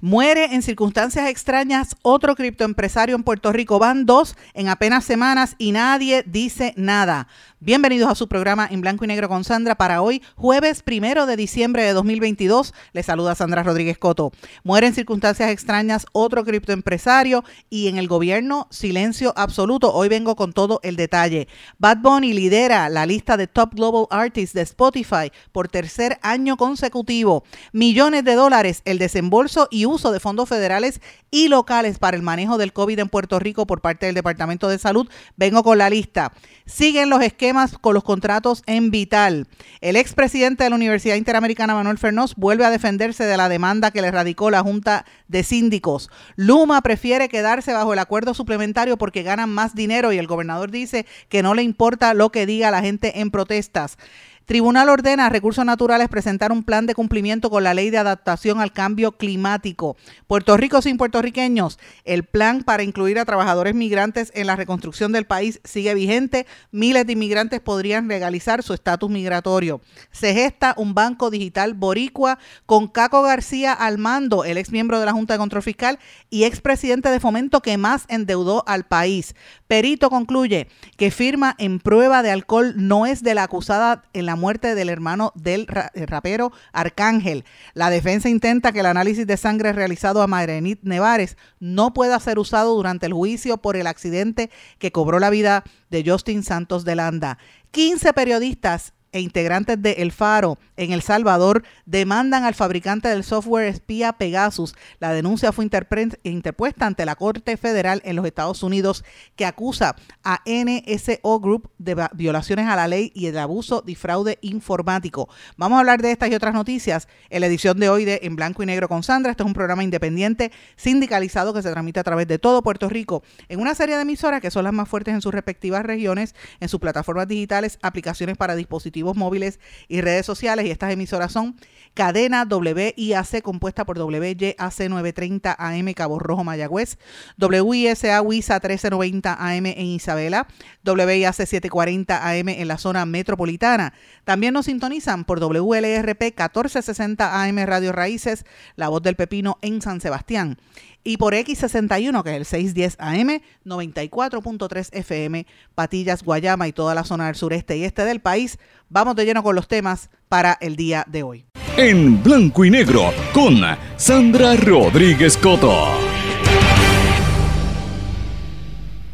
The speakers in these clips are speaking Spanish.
Muere en circunstancias extrañas otro criptoempresario en Puerto Rico. Van dos en apenas semanas y nadie dice nada. Bienvenidos a su programa en blanco y negro con Sandra para hoy, jueves primero de diciembre de 2022. Les saluda Sandra Rodríguez Coto. Muere en circunstancias extrañas otro criptoempresario y en el gobierno silencio absoluto. Hoy vengo con todo el detalle. Bad Bunny lidera la lista de Top Global Artists de Spotify por tercer año consecutivo. Millones de dólares el desembolso y uso de fondos federales y locales para el manejo del COVID en Puerto Rico por parte del Departamento de Salud. Vengo con la lista. Siguen los esquemas con los contratos en Vital. El expresidente de la Universidad Interamericana, Manuel Fernós, vuelve a defenderse de la demanda que le radicó la Junta de Síndicos. Luma prefiere quedarse bajo el acuerdo suplementario porque ganan más dinero y el gobernador dice que no le importa lo que diga la gente en protestas. Tribunal ordena a Recursos Naturales presentar un plan de cumplimiento con la ley de adaptación al cambio climático. Puerto Rico sin puertorriqueños. El plan para incluir a trabajadores migrantes en la reconstrucción del país sigue vigente. Miles de inmigrantes podrían legalizar su estatus migratorio. Se gesta un banco digital boricua con Caco García al mando, el ex miembro de la Junta de Control Fiscal y expresidente de Fomento que más endeudó al país. Perito concluye que firma en prueba de alcohol no es de la acusada en la muerte del hermano del eh, rapero Arcángel. La defensa intenta que el análisis de sangre realizado a Marenit Nevares no pueda ser usado durante el juicio por el accidente que cobró la vida de Justin Santos de Landa. 15 periodistas e integrantes de El Faro en El Salvador demandan al fabricante del software espía Pegasus. La denuncia fue interpuesta ante la Corte Federal en los Estados Unidos que acusa a NSO Group de violaciones a la ley y el abuso y fraude informático. Vamos a hablar de estas y otras noticias en la edición de hoy de En Blanco y Negro con Sandra. Este es un programa independiente sindicalizado que se transmite a través de todo Puerto Rico en una serie de emisoras que son las más fuertes en sus respectivas regiones, en sus plataformas digitales, aplicaciones para dispositivos móviles y redes sociales. Y estas emisoras son Cadena WIAC, compuesta por WYAC 930 AM Cabo Rojo Mayagüez, WISA WISA 1390 AM en Isabela, WIAC 740 AM en la zona metropolitana. También nos sintonizan por WLRP 1460 AM Radio Raíces, La Voz del Pepino en San Sebastián y por X61, que es el 610 AM, 94.3 FM, Patillas, Guayama y toda la zona del sureste y este del país. Vamos de lleno con los temas para el día de hoy. En blanco y negro con Sandra Rodríguez Coto.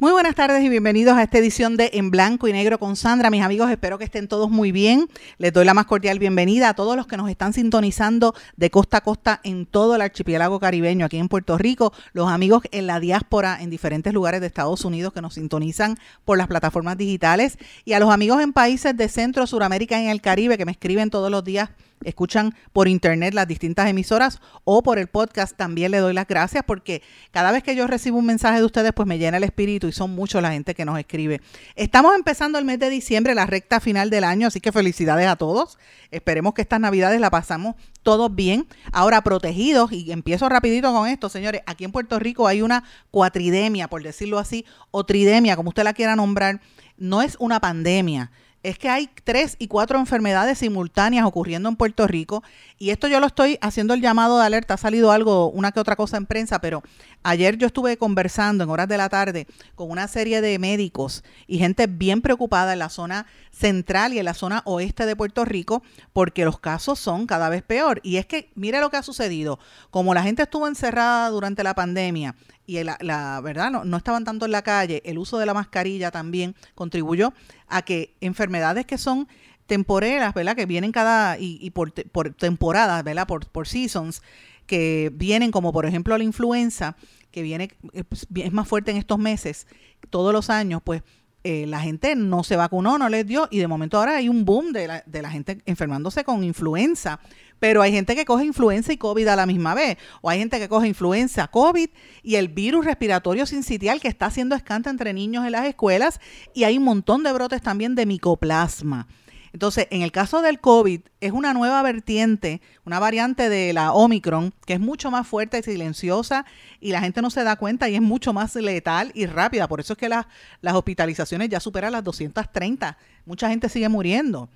Muy buenas tardes y bienvenidos a esta edición de En Blanco y Negro con Sandra. Mis amigos, espero que estén todos muy bien. Les doy la más cordial bienvenida a todos los que nos están sintonizando de costa a costa en todo el archipiélago caribeño, aquí en Puerto Rico, los amigos en la diáspora en diferentes lugares de Estados Unidos que nos sintonizan por las plataformas digitales y a los amigos en países de Centro, Suramérica y en el Caribe que me escriben todos los días escuchan por internet las distintas emisoras o por el podcast, también le doy las gracias porque cada vez que yo recibo un mensaje de ustedes, pues me llena el espíritu y son muchos la gente que nos escribe. Estamos empezando el mes de diciembre, la recta final del año, así que felicidades a todos. Esperemos que estas navidades la pasamos todos bien. Ahora protegidos, y empiezo rapidito con esto, señores, aquí en Puerto Rico hay una cuatridemia, por decirlo así, o tridemia, como usted la quiera nombrar. No es una pandemia es que hay tres y cuatro enfermedades simultáneas ocurriendo en Puerto Rico y esto yo lo estoy haciendo el llamado de alerta, ha salido algo, una que otra cosa en prensa, pero ayer yo estuve conversando en horas de la tarde con una serie de médicos y gente bien preocupada en la zona central y en la zona oeste de Puerto Rico porque los casos son cada vez peor. Y es que mire lo que ha sucedido, como la gente estuvo encerrada durante la pandemia, y la, verdad no, no, estaban tanto en la calle, el uso de la mascarilla también contribuyó a que enfermedades que son temporeras, ¿verdad? Que vienen cada y, por, por, temporadas, ¿verdad? Por, por seasons, que vienen como por ejemplo la influenza, que viene eh, pues, es más fuerte en estos meses, todos los años, pues eh, la gente no se vacunó, no les dio, y de momento ahora hay un boom de la, de la gente enfermándose con influenza. Pero hay gente que coge influenza y COVID a la misma vez, o hay gente que coge influenza, COVID y el virus respiratorio sincitial que está haciendo escanta entre niños en las escuelas, y hay un montón de brotes también de micoplasma. Entonces, en el caso del COVID, es una nueva vertiente, una variante de la Omicron, que es mucho más fuerte y silenciosa y la gente no se da cuenta y es mucho más letal y rápida. Por eso es que las hospitalizaciones ya superan las 230. Mucha gente sigue muriendo.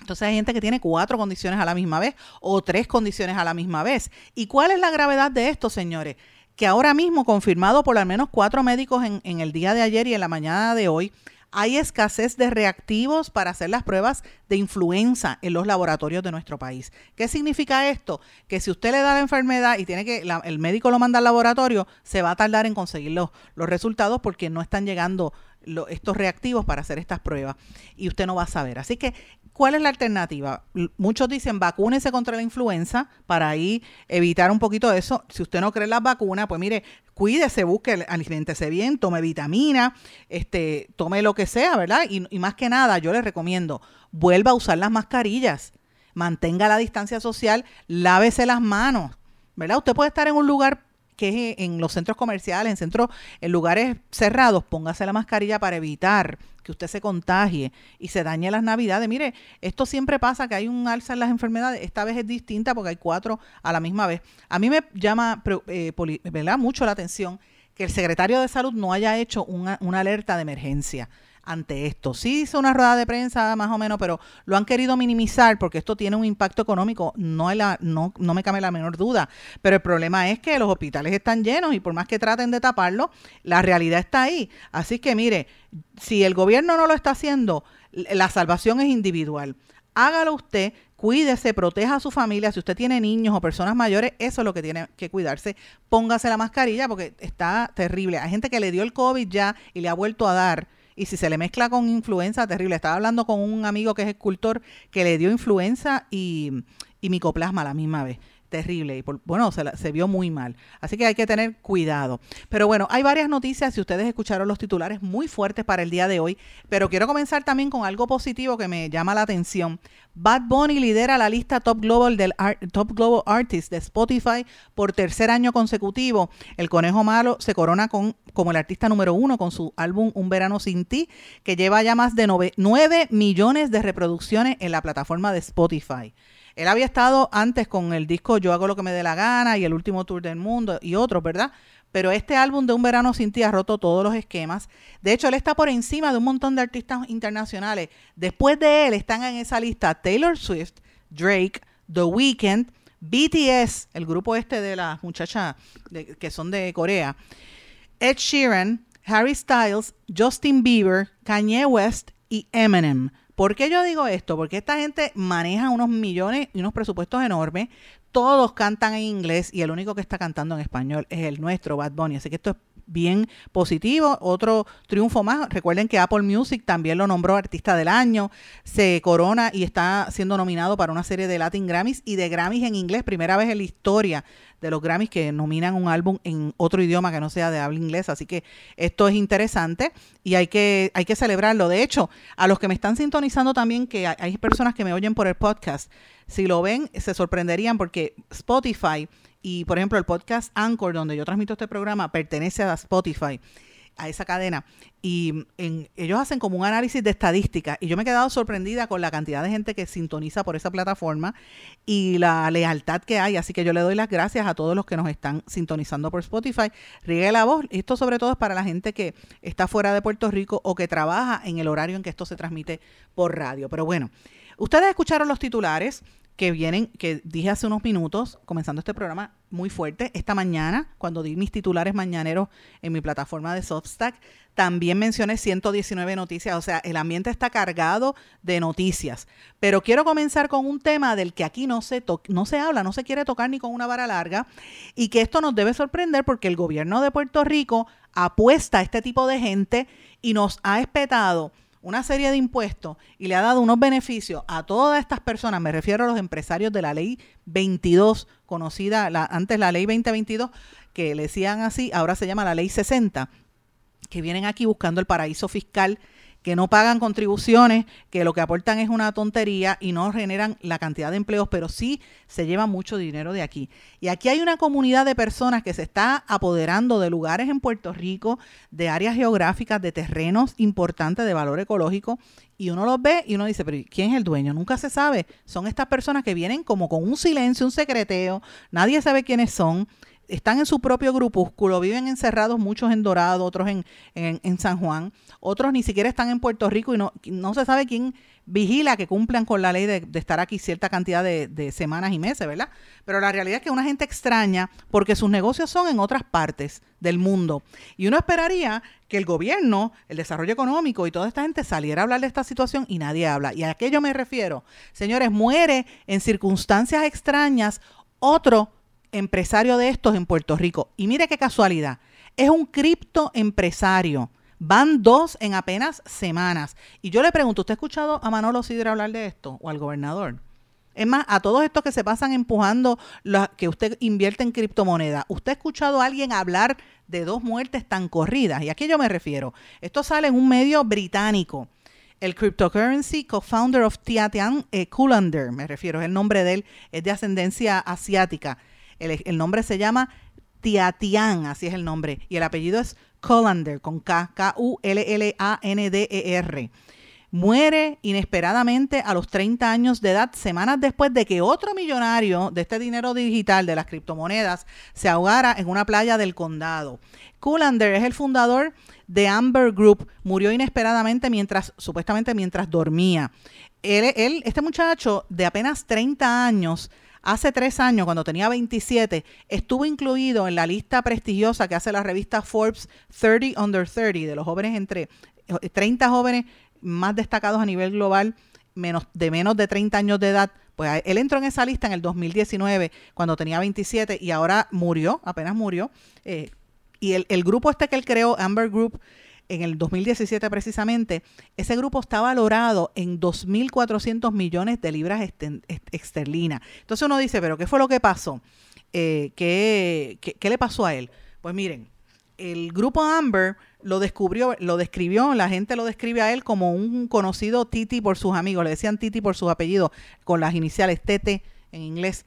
Entonces hay gente que tiene cuatro condiciones a la misma vez o tres condiciones a la misma vez. ¿Y cuál es la gravedad de esto, señores? Que ahora mismo, confirmado por al menos cuatro médicos en, el día de ayer y en la mañana de hoy, hay escasez de reactivos para hacer las pruebas de influenza en los laboratorios de nuestro país. ¿Qué significa esto? Que si usted le da la enfermedad y tiene que el médico lo manda al laboratorio, se va a tardar en conseguir los, los resultados porque no están llegando estos reactivos para hacer estas pruebas y usted no va a saber. Así que ¿Cuál es la alternativa? Muchos dicen vacúnese contra la influenza para ahí evitar un poquito eso. Si usted no cree en las vacunas, pues mire, cuídese, busque, alimentese bien, tome vitamina, este, tome lo que sea, ¿verdad? Y, y más que nada, yo le recomiendo, vuelva a usar las mascarillas, mantenga la distancia social, lávese las manos, ¿verdad? Usted puede estar en un lugar que es en los centros comerciales, en centros, en lugares cerrados, póngase la mascarilla para evitar que usted se contagie y se dañe las navidades. Mire, esto siempre pasa que hay un alza en las enfermedades. Esta vez es distinta porque hay cuatro a la misma vez. A mí me llama eh, mucho la atención que el secretario de salud no haya hecho una, una alerta de emergencia ante esto. Sí hizo una rueda de prensa más o menos, pero lo han querido minimizar porque esto tiene un impacto económico, no, la, no, no me cabe la menor duda. Pero el problema es que los hospitales están llenos y por más que traten de taparlo, la realidad está ahí. Así que mire, si el gobierno no lo está haciendo, la salvación es individual. Hágalo usted, cuídese, proteja a su familia. Si usted tiene niños o personas mayores, eso es lo que tiene que cuidarse. Póngase la mascarilla porque está terrible. Hay gente que le dio el COVID ya y le ha vuelto a dar y si se le mezcla con influenza, terrible. Estaba hablando con un amigo que es escultor que le dio influenza y, y micoplasma a la misma vez terrible y bueno, se, se, vio muy mal. Así que hay que tener cuidado. Pero bueno, hay varias noticias si ustedes escucharon los titulares muy fuertes para el día de hoy, pero quiero comenzar también con algo positivo que me llama la atención. Bad Bunny lidera la lista Top Global del Top Global Artist de Spotify por tercer año consecutivo. El Conejo Malo se corona con, como el artista número uno con su álbum Un Verano Sin Ti, que lleva ya más de 9 millones de reproducciones en la plataforma de Spotify. Él había estado antes con el disco Yo hago lo que me dé la gana y el último tour del mundo y otros, ¿verdad? Pero este álbum de Un Verano Sin Ti ha roto todos los esquemas. De hecho, él está por encima de un montón de artistas internacionales. Después de él están en esa lista Taylor Swift, Drake, The Weeknd, BTS, el grupo este de las muchachas que son de Corea, Ed Sheeran, Harry Styles, Justin Bieber, Kanye West y Eminem. ¿Por qué yo digo esto? Porque esta gente maneja unos millones y unos presupuestos enormes. Todos cantan en inglés y el único que está cantando en español es el nuestro, Bad Bunny. Así que esto es bien positivo. Otro triunfo más. Recuerden que Apple Music también lo nombró artista del año. Se corona y está siendo nominado para una serie de Latin Grammys y de Grammys en inglés. Primera vez en la historia de los Grammys que nominan un álbum en otro idioma que no sea de habla inglesa. Así que esto es interesante y hay que, hay que celebrarlo. De hecho, a los que me están sintonizando también, que hay personas que me oyen por el podcast, si lo ven, se sorprenderían porque Spotify y, por ejemplo, el podcast Anchor, donde yo transmito este programa, pertenece a Spotify a esa cadena y ellos hacen como un análisis de estadística y yo me he quedado sorprendida con la cantidad de gente que sintoniza por esa plataforma y la lealtad que hay, así que yo le doy las gracias a todos los que nos están sintonizando por Spotify. Riegue la voz, esto sobre todo es para la gente que está fuera de Puerto Rico o que trabaja en el horario en que esto se transmite por radio. Pero bueno, ustedes escucharon los titulares que vienen, que dije hace unos minutos, comenzando este programa muy fuerte, esta mañana, cuando di mis titulares mañaneros en mi plataforma de Substack, también mencioné 119 noticias, o sea, el ambiente está cargado de noticias. Pero quiero comenzar con un tema del que aquí no se, no se habla, no se quiere tocar ni con una vara larga, y que esto nos debe sorprender porque el gobierno de Puerto Rico apuesta a este tipo de gente y nos ha espetado una serie de impuestos y le ha dado unos beneficios a todas estas personas, me refiero a los empresarios de la ley 22, conocida antes la ley 2022, que le decían así, ahora se llama la ley 60. que vienen aquí buscando el paraíso fiscal que no pagan contribuciones, que lo que aportan es una tontería y no generan la cantidad de empleos, pero sí se lleva mucho dinero de aquí. Y aquí hay una comunidad de personas que se está apoderando de lugares en Puerto Rico, de áreas geográficas, de terrenos importantes de valor ecológico, y uno los ve y uno dice, pero ¿quién es el dueño? Nunca se sabe. Son estas personas que vienen como con un silencio, un secreteo, nadie sabe quiénes son están en su propio grupúsculo, viven encerrados muchos en Dorado, otros en, en, San Juan, otros ni siquiera están en Puerto Rico y no, no se sabe quién vigila que cumplan con la ley de, estar aquí cierta cantidad de, de, semanas y meses, ¿verdad? Pero la realidad es que una gente extraña porque sus negocios son en otras partes del mundo. Y uno esperaría que el gobierno, el desarrollo económico y toda esta gente saliera a hablar de esta situación y nadie habla. Y a aquello me refiero. Señores, muere en circunstancias extrañas otro empresario de estos en Puerto Rico. Y mire qué casualidad, es un cripto empresario. Van dos en apenas semanas. Y yo le pregunto, ¿usted ha escuchado a Manolo Sidra hablar de esto o al gobernador? Es más, a todos estos que se pasan empujando que usted invierte en criptomonedas, ¿usted ha escuchado a alguien hablar de dos muertes tan corridas? ¿Y a qué yo me refiero? Esto sale en un medio británico. El cryptocurrency co-founder of Tiatian eh, me refiero, es el nombre de él, es de ascendencia asiática. El, nombre se llama Tiatian, así es el nombre. Y el apellido es Colander, con K, K-U-L-L-A-N-D-E-R. Muere inesperadamente a los 30 años de edad, semanas después de que otro millonario de este dinero digital de las criptomonedas se ahogara en una playa del condado. Colander es el fundador de Amber Group, murió inesperadamente mientras, supuestamente mientras dormía. Él, este muchacho de apenas 30 años Hace tres años, cuando tenía 27, estuvo incluido en la lista prestigiosa que hace la revista Forbes 30 Under 30, de los jóvenes entre 30 jóvenes más destacados a nivel global, menos, de menos de 30 años de edad. Pues él entró en esa lista en el 2019, cuando tenía 27, y ahora murió, apenas murió. Eh, y el, el, grupo este que él creó, Amber Group, en el 2017 precisamente, ese grupo está valorado en 2.400 millones de libras esterlinas. Entonces uno dice, pero ¿qué fue lo que pasó? Eh, ¿qué, qué, le pasó a él? Pues miren, el grupo Amber lo descubrió, lo describió, la gente lo describe a él como un conocido Titi por sus amigos, le decían Titi por sus apellidos, con las iniciales TT en inglés.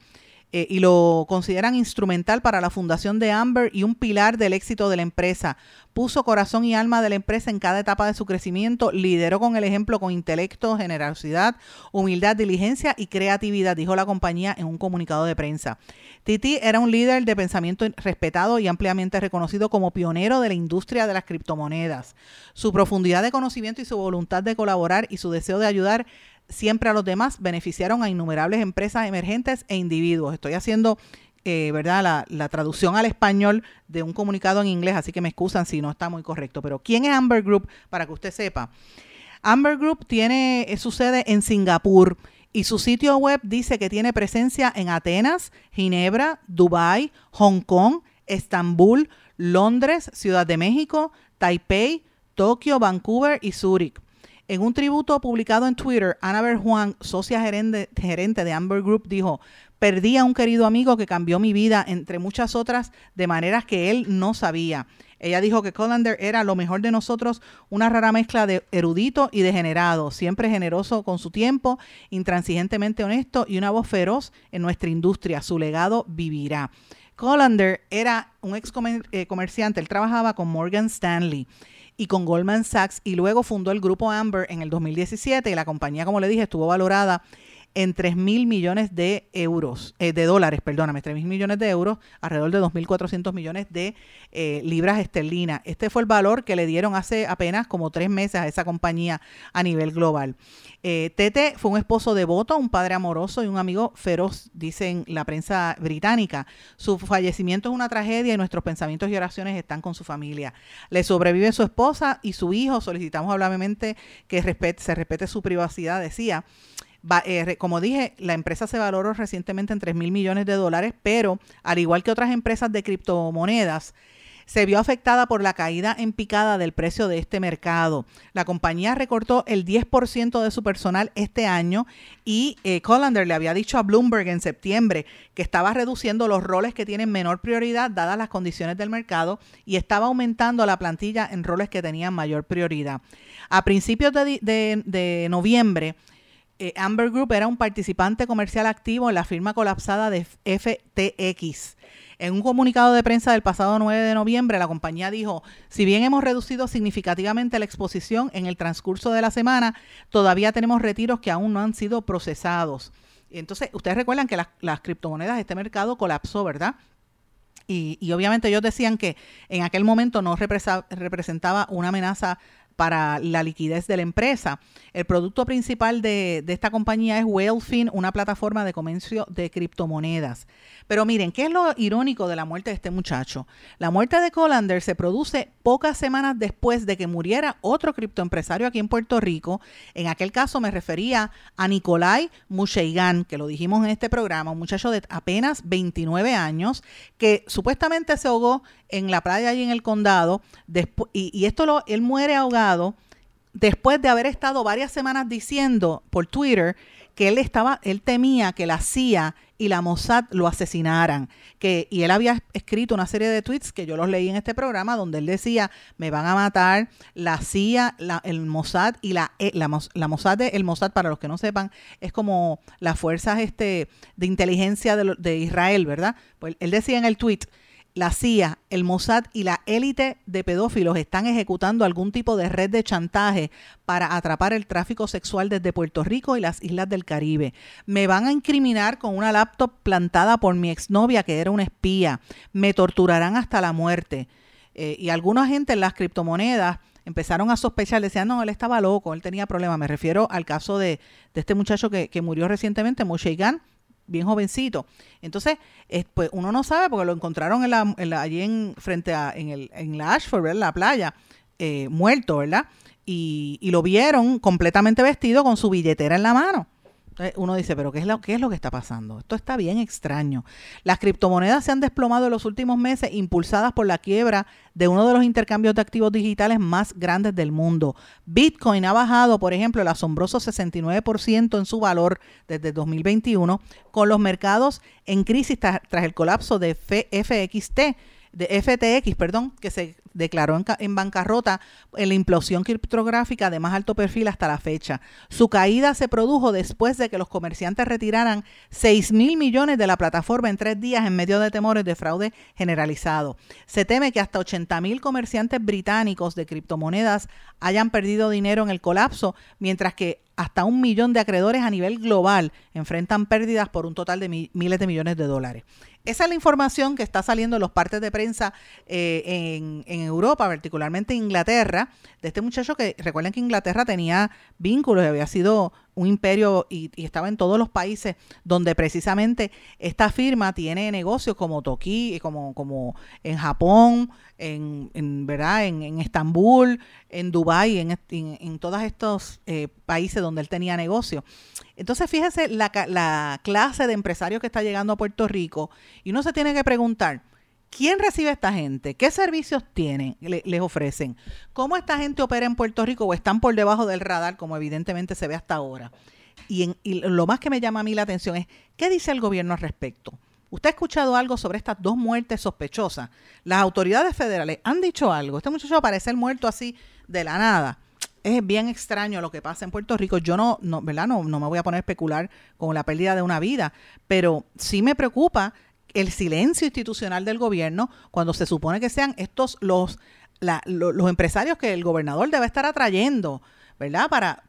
Eh, y lo consideran instrumental para la fundación de Amber y un pilar del éxito de la empresa. Puso corazón y alma de la empresa en cada etapa de su crecimiento, lideró con el ejemplo con intelecto, generosidad, humildad, diligencia y creatividad, dijo la compañía en un comunicado de prensa. Titi era un líder de pensamiento respetado y ampliamente reconocido como pionero de la industria de las criptomonedas. Su profundidad de conocimiento y su voluntad de colaborar y su deseo de ayudar siempre a los demás, beneficiaron a innumerables empresas emergentes e individuos. Estoy haciendo, eh, ¿verdad?, la, traducción al español de un comunicado en inglés, así que me excusan si no está muy correcto. Pero, ¿quién es Amber Group? Para que usted sepa. Amber Group tiene eh, su sede en Singapur y su sitio web dice que tiene presencia en Atenas, Ginebra, Dubái, Hong Kong, Estambul, Londres, Ciudad de México, Taipei, Tokio, Vancouver y Zúrich. En un tributo publicado en Twitter, Annabel Juan, socia gerente, gerente de Amber Group, dijo, perdí a un querido amigo que cambió mi vida, entre muchas otras, de maneras que él no sabía. Ella dijo que Colander era lo mejor de nosotros, una rara mezcla de erudito y degenerado, siempre generoso con su tiempo, intransigentemente honesto y una voz feroz en nuestra industria. Su legado vivirá. Colander era un ex eh, comerciante, él trabajaba con Morgan Stanley y con Goldman Sachs y luego fundó el grupo Amber en el 2017 y la compañía, como le dije, estuvo valorada en 3 mil millones de euros, eh, de dólares, perdóname, 3 mil millones de euros, alrededor de 2.400 millones de eh, libras esterlinas. Este fue el valor que le dieron hace apenas como tres meses a esa compañía a nivel global. Eh, Tete fue un esposo devoto, un padre amoroso y un amigo feroz, dicen la prensa británica. Su fallecimiento es una tragedia y nuestros pensamientos y oraciones están con su familia. Le sobrevive su esposa y su hijo. Solicitamos amablemente que se respete su privacidad, decía. Eh, como dije, la empresa se valoró recientemente en 3 mil millones de dólares, pero al igual que otras empresas de criptomonedas, se vio afectada por la caída en picada del precio de este mercado. La compañía recortó el 10% de su personal este año y eh, le había dicho a Bloomberg en septiembre que estaba reduciendo los roles que tienen menor prioridad dadas las condiciones del mercado y estaba aumentando la plantilla en roles que tenían mayor prioridad. A principios de, noviembre, eh, Amber Group era un participante comercial activo en la firma colapsada de FTX. En un comunicado de prensa del pasado 9 de noviembre, la compañía dijo, si bien hemos reducido significativamente la exposición en el transcurso de la semana, todavía tenemos retiros que aún no han sido procesados. Entonces, ustedes recuerdan que las, las criptomonedas, este mercado colapsó, ¿verdad? Y, y, obviamente ellos decían que en aquel momento no representaba una amenaza para la liquidez de la empresa. El producto principal de, esta compañía es Whalefin, una plataforma de comercio de criptomonedas. Pero miren, ¿qué es lo irónico de la muerte de este muchacho? La muerte de Colander se produce pocas semanas después de que muriera otro criptoempresario aquí en Puerto Rico. En aquel caso me refería a Nicolai Musheigan, que lo dijimos en este programa, un muchacho de apenas 29 años, que supuestamente se ahogó en la playa y en el condado, y, y esto lo, él muere ahogado después de haber estado varias semanas diciendo por Twitter que él estaba, él temía que la CIA y la Mossad lo asesinaran. Que, y él había escrito una serie de tweets que yo los leí en este programa donde él decía, me van a matar la CIA, el Mossad y la, e, la, la Mossad, el Mossad, para los que no sepan, es como las fuerzas este, de inteligencia de, de Israel, ¿verdad? Pues él decía en el tweet, la CIA, el Mossad y la élite de pedófilos están ejecutando algún tipo de red de chantaje para atrapar el tráfico sexual desde Puerto Rico y las islas del Caribe. Me van a incriminar con una laptop plantada por mi exnovia que era una espía. Me torturarán hasta la muerte. Eh, y alguna gente en las criptomonedas empezaron a sospechar, decían, no, él estaba loco, él tenía problemas. Me refiero al caso de, este muchacho que, murió recientemente, Moshe bien jovencito. Entonces, pues uno no sabe porque lo encontraron en la, allí en, frente a, en, el, en la Ashford, en la playa, eh, muerto, ¿verdad? Y, y, lo vieron completamente vestido con su billetera en la mano uno dice, pero ¿qué es, lo, ¿qué es lo que está pasando? Esto está bien extraño. Las criptomonedas se han desplomado en los últimos meses impulsadas por la quiebra de uno de los intercambios de activos digitales más grandes del mundo. Bitcoin ha bajado, por ejemplo, el asombroso 69% en su valor desde 2021, con los mercados en crisis tras, el colapso de FXT de FTX, perdón, que se declaró en, bancarrota en la implosión criptográfica de más alto perfil hasta la fecha. Su caída se produjo después de que los comerciantes retiraran 6 mil millones de la plataforma en tres días en medio de temores de fraude generalizado. Se teme que hasta 80 mil comerciantes británicos de criptomonedas hayan perdido dinero en el colapso, mientras que hasta un millón de acreedores a nivel global enfrentan pérdidas por un total de miles de millones de dólares. Esa es la información que está saliendo en los partes de prensa eh, en, en, Europa, particularmente Inglaterra, de este muchacho que recuerden que Inglaterra tenía vínculos y había sido un imperio y, estaba en todos los países donde precisamente esta firma tiene negocios como Toki, como, como en Japón, en, en ¿verdad? En, en, Estambul, en Dubái, en, en, todos estos eh, países donde él tenía negocios. Entonces, fíjese la, la clase de empresarios que está llegando a Puerto Rico y uno se tiene que preguntar, ¿Quién recibe a esta gente? ¿Qué servicios tienen, les ofrecen? ¿Cómo esta gente opera en Puerto Rico o están por debajo del radar, como evidentemente se ve hasta ahora? Y, lo más que me llama a mí la atención es, ¿qué dice el gobierno al respecto? ¿Usted ha escuchado algo sobre estas dos muertes sospechosas? Las autoridades federales han dicho algo. Este muchacho aparece muerto así de la nada. Es bien extraño lo que pasa en Puerto Rico. Yo no, ¿verdad? No me voy a poner a especular con la pérdida de una vida, pero sí me preocupa el silencio institucional del gobierno cuando se supone que sean estos los, los empresarios que el gobernador debe estar atrayendo, ¿verdad? Para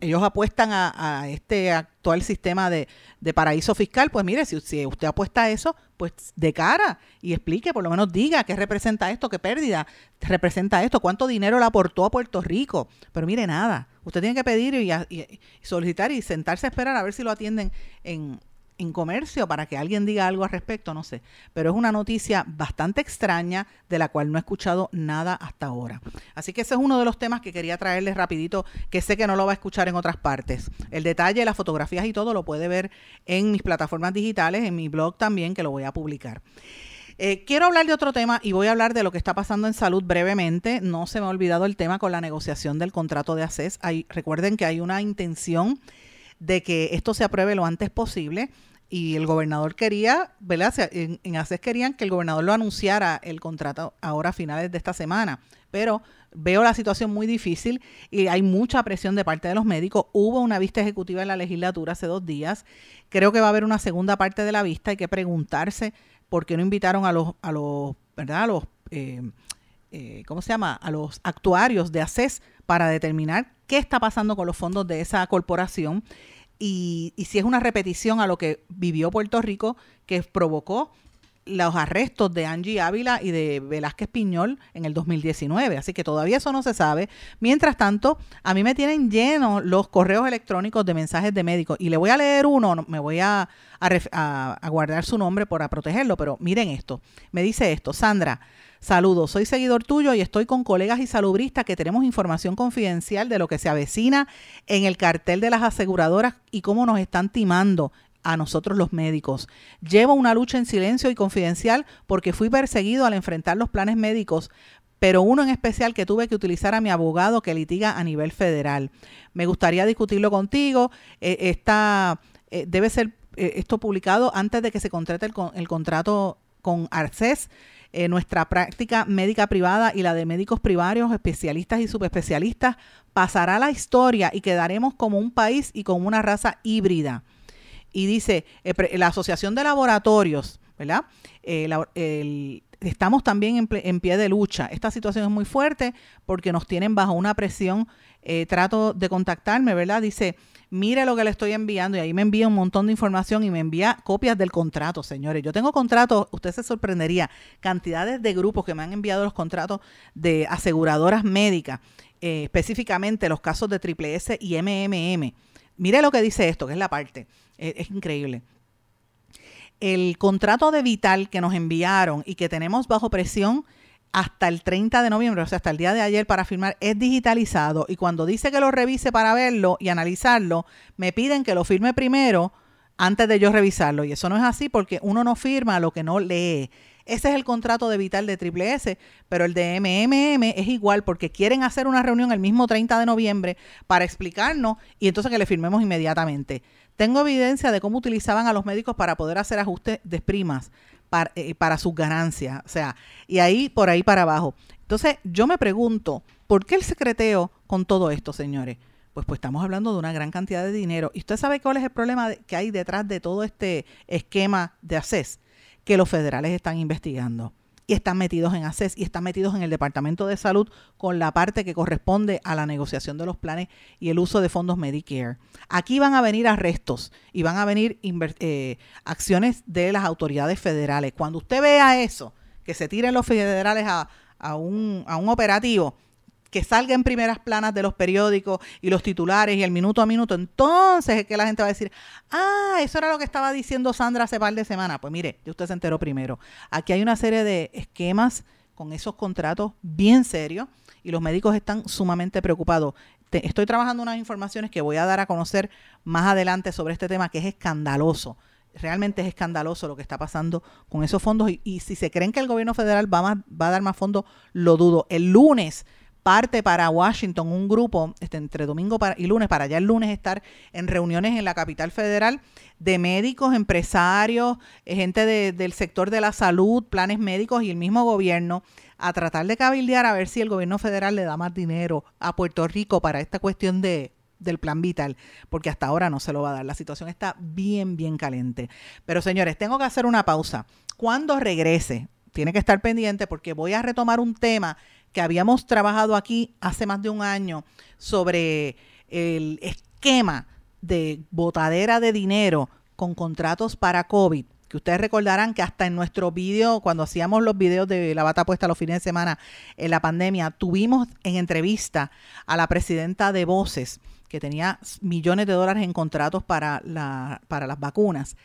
ellos apuestan a, este actual sistema de, paraíso fiscal, pues mire, si, si, usted apuesta a eso, pues de cara y explique, por lo menos diga qué representa esto, qué pérdida representa esto, cuánto dinero le aportó a Puerto Rico. Pero mire, nada, usted tiene que pedir y, y solicitar y sentarse a esperar a ver si lo atienden en, en comercio para que alguien diga algo al respecto, no sé. Pero es una noticia bastante extraña de la cual no he escuchado nada hasta ahora. Así que ese es uno de los temas que quería traerles rapidito, que sé que no lo va a escuchar en otras partes. El detalle, las fotografías y todo lo puede ver en mis plataformas digitales, en mi blog también, que lo voy a publicar. Eh, quiero hablar de otro tema y voy a hablar de lo que está pasando en salud brevemente. No se me ha olvidado el tema con la negociación del contrato de ACES. Hay, recuerden que hay una intención de que esto se apruebe lo antes posible y el gobernador quería, ¿verdad? En, ACES querían que el gobernador lo anunciara el contrato ahora a finales de esta semana, pero veo la situación muy difícil y hay mucha presión de parte de los médicos. Hubo una vista ejecutiva en la legislatura hace dos días. Creo que va a haber una segunda parte de la vista. Hay que preguntarse por qué no invitaron a los, a los, ¿verdad? A los, eh, eh, ¿cómo se llama? A los actuarios de ACES para determinar qué está pasando con los fondos de esa corporación y, y si es una repetición a lo que vivió Puerto Rico que provocó los arrestos de Angie Ávila y de Velázquez Piñol en el 2019. Así que todavía eso no se sabe. Mientras tanto, a mí me tienen llenos los correos electrónicos de mensajes de médicos. Y le voy a leer uno, me voy a, a, guardar su nombre para protegerlo, pero miren esto. Me dice esto, Sandra. Saludos, soy seguidor tuyo y estoy con colegas y salubristas que tenemos información confidencial de lo que se avecina en el cartel de las aseguradoras y cómo nos están timando a nosotros los médicos. Llevo una lucha en silencio y confidencial porque fui perseguido al enfrentar los planes médicos, pero uno en especial que tuve que utilizar a mi abogado que litiga a nivel federal. Me gustaría discutirlo contigo. Eh, esta, eh, debe ser eh, esto publicado antes de que se contrate el, el contrato con ARCES. nuestra práctica médica privada y la de médicos privados, especialistas y subespecialistas pasará a la historia y quedaremos como un país y como una raza híbrida y dice eh, la Asociación de Laboratorios, ¿verdad? Eh, estamos también en, pie de lucha. Esta situación es muy fuerte porque nos tienen bajo una presión. Eh, trato de contactarme, ¿verdad? Dice, mire lo que le estoy enviando y ahí me envía un montón de información y me envía copias del contrato, señores. Yo tengo contratos, usted se sorprendería, cantidades de grupos que me han enviado los contratos de aseguradoras médicas, específicamente los casos de Triple S y MMM. Mire lo que dice esto, que es la parte. Es, increíble. El contrato de Vital que nos enviaron y que tenemos bajo presión hasta el 30 de noviembre, o sea, hasta el día de ayer para firmar, es digitalizado. Y cuando dice que lo revise para verlo y analizarlo, me piden que lo firme primero antes de yo revisarlo. Y eso no es así porque uno no firma lo que no lee. Ese es el contrato de Vital de Triple S, pero el de MMM es igual porque quieren hacer una reunión el mismo 30 de noviembre para explicarnos y entonces que le firmemos inmediatamente. Tengo evidencia de cómo utilizaban a los médicos para poder hacer ajustes de primas para, eh, para sus ganancias, o sea, y ahí por ahí para abajo. Entonces, yo me pregunto, ¿por qué el secreteo con todo esto, señores? Pues, pues estamos hablando de una gran cantidad de dinero. ¿Y usted sabe cuál es el problema que hay detrás de todo este esquema de ACES? Que los federales están investigando y están metidos en ACES y están metidos en el Departamento de Salud con la parte que corresponde a la negociación de los planes y el uso de fondos Medicare. Aquí van a venir arrestos y van a venir eh, acciones de las autoridades federales. Cuando usted vea eso, que se tiren los federales a, a, un, a un operativo, que salga en primeras planas de los periódicos y los titulares y el minuto a minuto, entonces es que la gente va a decir, ah, eso era lo que estaba diciendo Sandra hace par de semanas. Pues mire, usted se enteró primero. Aquí hay una serie de esquemas con esos contratos bien serios y los médicos están sumamente preocupados. estoy trabajando unas informaciones que voy a dar a conocer más adelante sobre este tema que es escandaloso realmente es escandaloso lo que está pasando con esos fondos y, si se creen que el gobierno federal va, va a dar más fondos, lo dudo. El lunes parte para Washington un grupo este, entre domingo y lunes, para ya el lunes estar en reuniones en la capital federal de médicos, empresarios, eh, gente del sector de la salud, planes médicos y el mismo gobierno a tratar de cabildear a ver si el gobierno federal le da más dinero a Puerto Rico para esta cuestión de, del plan vital, porque hasta ahora no se lo va a dar. La situación está bien, bien caliente. Pero señores, tengo que hacer una pausa. Cuando regrese, tiene que estar pendiente porque voy a retomar un tema que habíamos trabajado aquí hace más de un año sobre el esquema de botadera de dinero con contratos para COVID, que ustedes recordarán que hasta en nuestro vídeo, cuando hacíamos los videos de la bata puesta los fines de semana en la pandemia, tuvimos en entrevista a la presidenta de Voces, que tenía millones de dólares en contratos para, la, para las vacunas.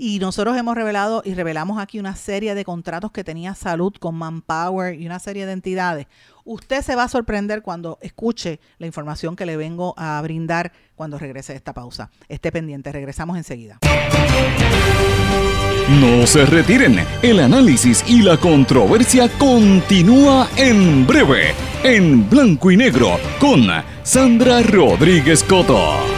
Y nosotros hemos revelado y revelamos aquí una serie de contratos que tenía salud con Manpower y una serie de entidades. Usted se va a sorprender cuando escuche la información que le vengo a brindar cuando regrese esta pausa. Esté pendiente, regresamos enseguida. No se retiren, el análisis y la controversia continúa en breve, en blanco y negro, con Sandra Rodríguez Coto.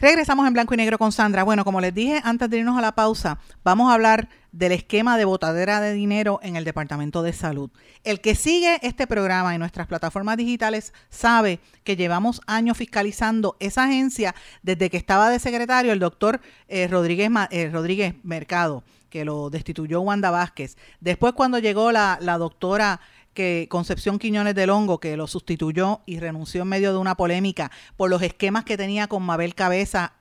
Regresamos en blanco y negro con Sandra. Bueno, como les dije antes de irnos a la pausa, vamos a hablar del esquema de botadera de dinero en el Departamento de Salud. El que sigue este programa en nuestras plataformas digitales sabe que llevamos años fiscalizando esa agencia desde que estaba de secretario el doctor eh, Rodríguez, eh, Rodríguez Mercado, que lo destituyó Wanda Vázquez. Después cuando llegó la, la doctora que Concepción Quiñones del Hongo, que lo sustituyó y renunció en medio de una polémica por los esquemas que tenía con Mabel Cabeza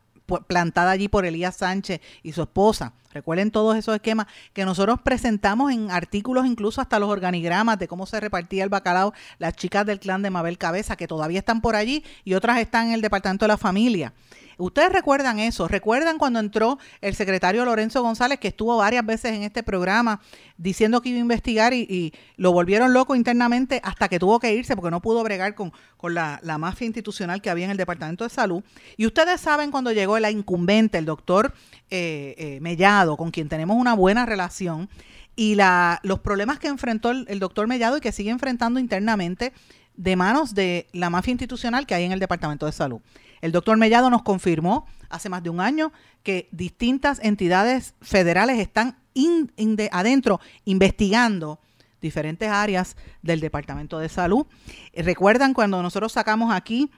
plantada allí por Elías Sánchez y su esposa. Recuerden todos esos esquemas que nosotros presentamos en artículos, incluso hasta los organigramas de cómo se repartía el bacalao, las chicas del clan de Mabel Cabeza, que todavía están por allí y otras están en el Departamento de la Familia. Ustedes recuerdan eso, recuerdan cuando entró el secretario Lorenzo González, que estuvo varias veces en este programa diciendo que iba a investigar y, lo volvieron loco internamente hasta que tuvo que irse porque no pudo bregar con, la, mafia institucional que había en el Departamento de Salud. Y ustedes saben cuando llegó la incumbente, el doctor eh, eh, con quien tenemos una buena relación, y los problemas que enfrentó el, doctor Mellado y que sigue enfrentando internamente de manos de la mafia institucional que hay en el Departamento de Salud. El doctor Mellado nos confirmó hace más de un año que distintas entidades federales están adentro investigando diferentes áreas del Departamento de Salud. Recuerdan cuando nosotros sacamos aquí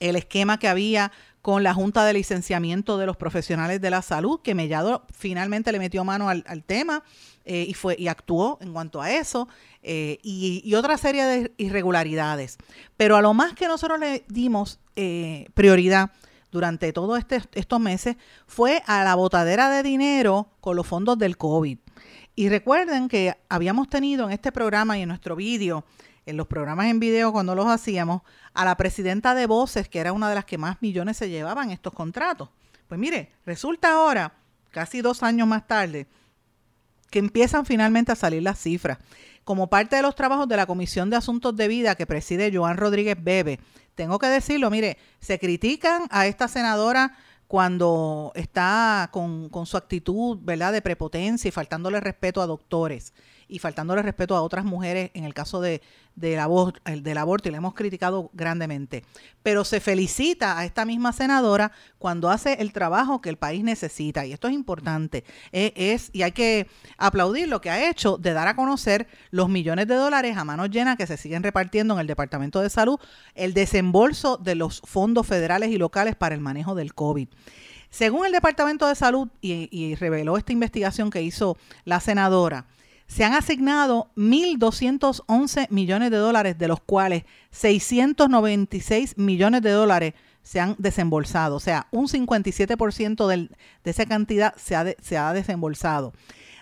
el esquema que había con la Junta de Licenciamiento de los Profesionales de la Salud, que Mellado finalmente le metió mano al, tema eh, y, fue, y actuó en cuanto a eso, eh, y, otra serie de irregularidades. Pero a lo más que nosotros le dimos eh, prioridad durante todos este, estos meses fue a la botadera de dinero con los fondos del COVID. Y recuerden que habíamos tenido en este programa y en nuestro vídeo, en los programas en video cuando los hacíamos, a la presidenta de Voces, que era una de las que más millones se llevaban estos contratos. Pues mire, resulta ahora, casi dos años más tarde, que empiezan finalmente a salir las cifras. Como parte de los trabajos de la Comisión de Asuntos de Vida que preside Joan Rodríguez Bebe, tengo que decirlo, mire, se critican a esta senadora cuando está con, con, su actitud, ¿verdad?, de prepotencia y faltándole respeto a doctores y faltándole respeto a otras mujeres en el caso de, del, aborto, y le hemos criticado grandemente. Pero se felicita a esta misma senadora cuando hace el trabajo que el país necesita y esto es importante. E, es, y hay que aplaudir lo que ha hecho de dar a conocer los millones de dólares a manos llenas que se siguen repartiendo en el Departamento de Salud, el desembolso de los fondos federales y locales para el manejo del COVID. Según el Departamento de Salud, y reveló esta investigación que hizo la senadora, se han asignado 1.211 millones de dólares, de los cuales 696 millones de dólares se han desembolsado. O sea, un 57% de esa cantidad se ha, se ha desembolsado.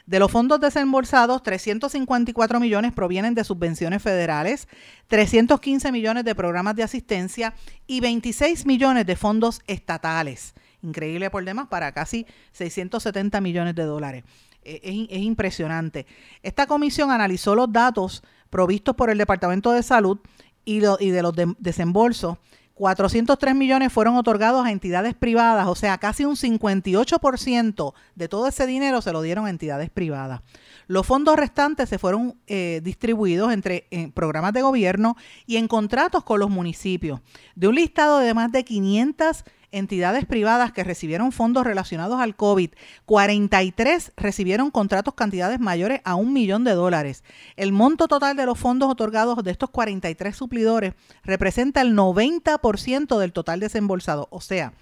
De los fondos desembolsados, 354 millones provienen de subvenciones federales, 315 millones de programas de asistencia y 26 millones de fondos estatales. Increíble por demás para casi 670 millones de dólares. Eh, es, impresionante. Esta comisión analizó los datos provistos por el Departamento de Salud y, de los desembolsos. 403 millones fueron otorgados a entidades privadas, o sea, casi un 58% de todo ese dinero se lo dieron a entidades privadas. Los fondos restantes se fueron eh, distribuidos entre programas de gobierno y en contratos con los municipios. De un listado de más de 500 entidades privadas que recibieron fondos relacionados al COVID, 43 recibieron contratos cantidades mayores a un millón de dólares. El monto total de los fondos otorgados de estos 43 suplidores representa el 90% del total desembolsado. O sea,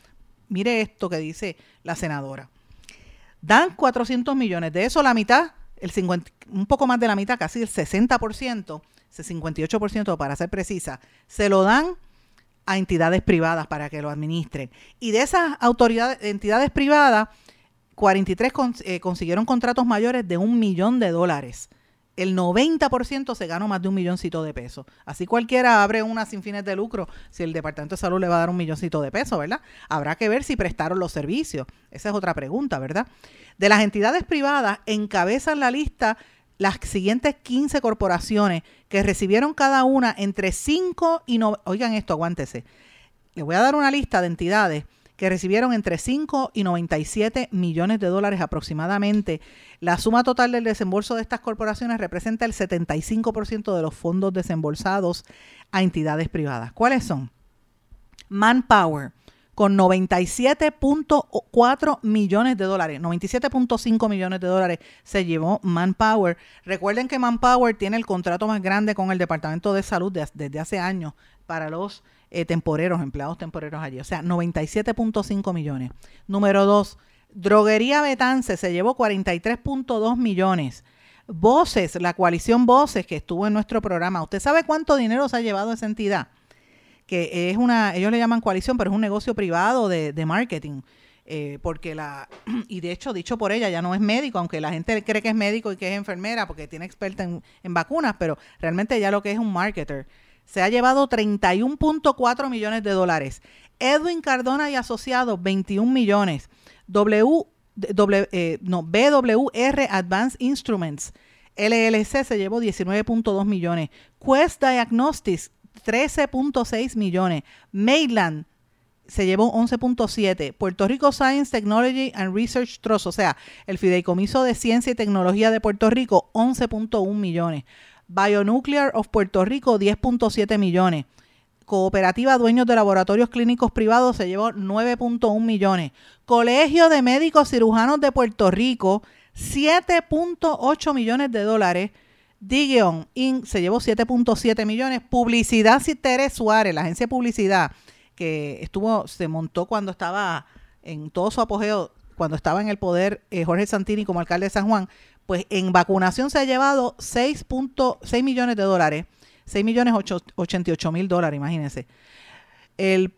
mire esto que dice la senadora. Dan 400 millones, de eso la mitad, el 50, un poco más de la mitad, casi el 60%, ese 58% para ser precisa, se lo dan a entidades privadas para que lo administren. Y de esas autoridades, entidades privadas, 43 eh, consiguieron contratos mayores de un millón de dólares. el 90% se ganó más de un milloncito de pesos. Así cualquiera abre una sin fines de lucro si el Departamento de Salud le va a dar un milloncito de pesos, ¿verdad? Habrá que ver si prestaron los servicios. Esa es otra pregunta, ¿verdad? De las entidades privadas encabezan la lista las siguientes 15 corporaciones que recibieron cada una entre 5 y 9, oigan esto, aguántese. Le voy a dar una lista de entidades que recibieron entre 5 y 97 millones de dólares aproximadamente. La suma total del desembolso de estas corporaciones representa el 75% de los fondos desembolsados a entidades privadas. ¿Cuáles son? Manpower, con 97.4 millones de dólares, 97.5 millones de dólares se llevó Manpower. Recuerden que Manpower tiene el contrato más grande con el Departamento de Salud desde hace años para los eh, temporeros, empleados temporeros allí. O sea, 97.5 millones. Número dos, Droguería Betance se llevó 43.2 millones. Voces, la coalición Voces que estuvo en nuestro programa. ¿Usted sabe cuánto dinero se ha llevado esa entidad? Que es una, ellos le llaman coalición, pero es un negocio privado de, marketing. Eh, porque la, y de hecho, dicho por ella, ya no es médico, aunque la gente cree que es médico y que es enfermera porque tiene experta en, vacunas, pero realmente ya lo que es un marketer se ha llevado 31.4 millones de dólares. Edwin Cardona y asociados, 21 millones. W, eh, no, BWR Advanced Instruments, LLC, se llevó 19.2 millones. Quest Diagnostics, 13.6 millones. Mainland se llevó 11.7. Puerto Rico Science, Technology and Research Trust, o sea, el Fideicomiso de Ciencia y Tecnología de Puerto Rico, 11.1 millones. Bionuclear of Puerto Rico 10.7 millones. Cooperativa Dueños de Laboratorios Clínicos Privados se llevó 9.1 millones. Colegio de Médicos Cirujanos de Puerto Rico 7.8 millones de dólares. Digion Inc. se llevó 7.7 millones. Publicidad Citeres Suárez, la agencia de publicidad que estuvo, se montó cuando estaba en todo su apogeo, cuando estaba en el poder eh, Jorge Santini como alcalde de San Juan, pues en vacunación se ha llevado 6.6 millones de dólares, 6 millones 88 mil dólares, imagínense. El,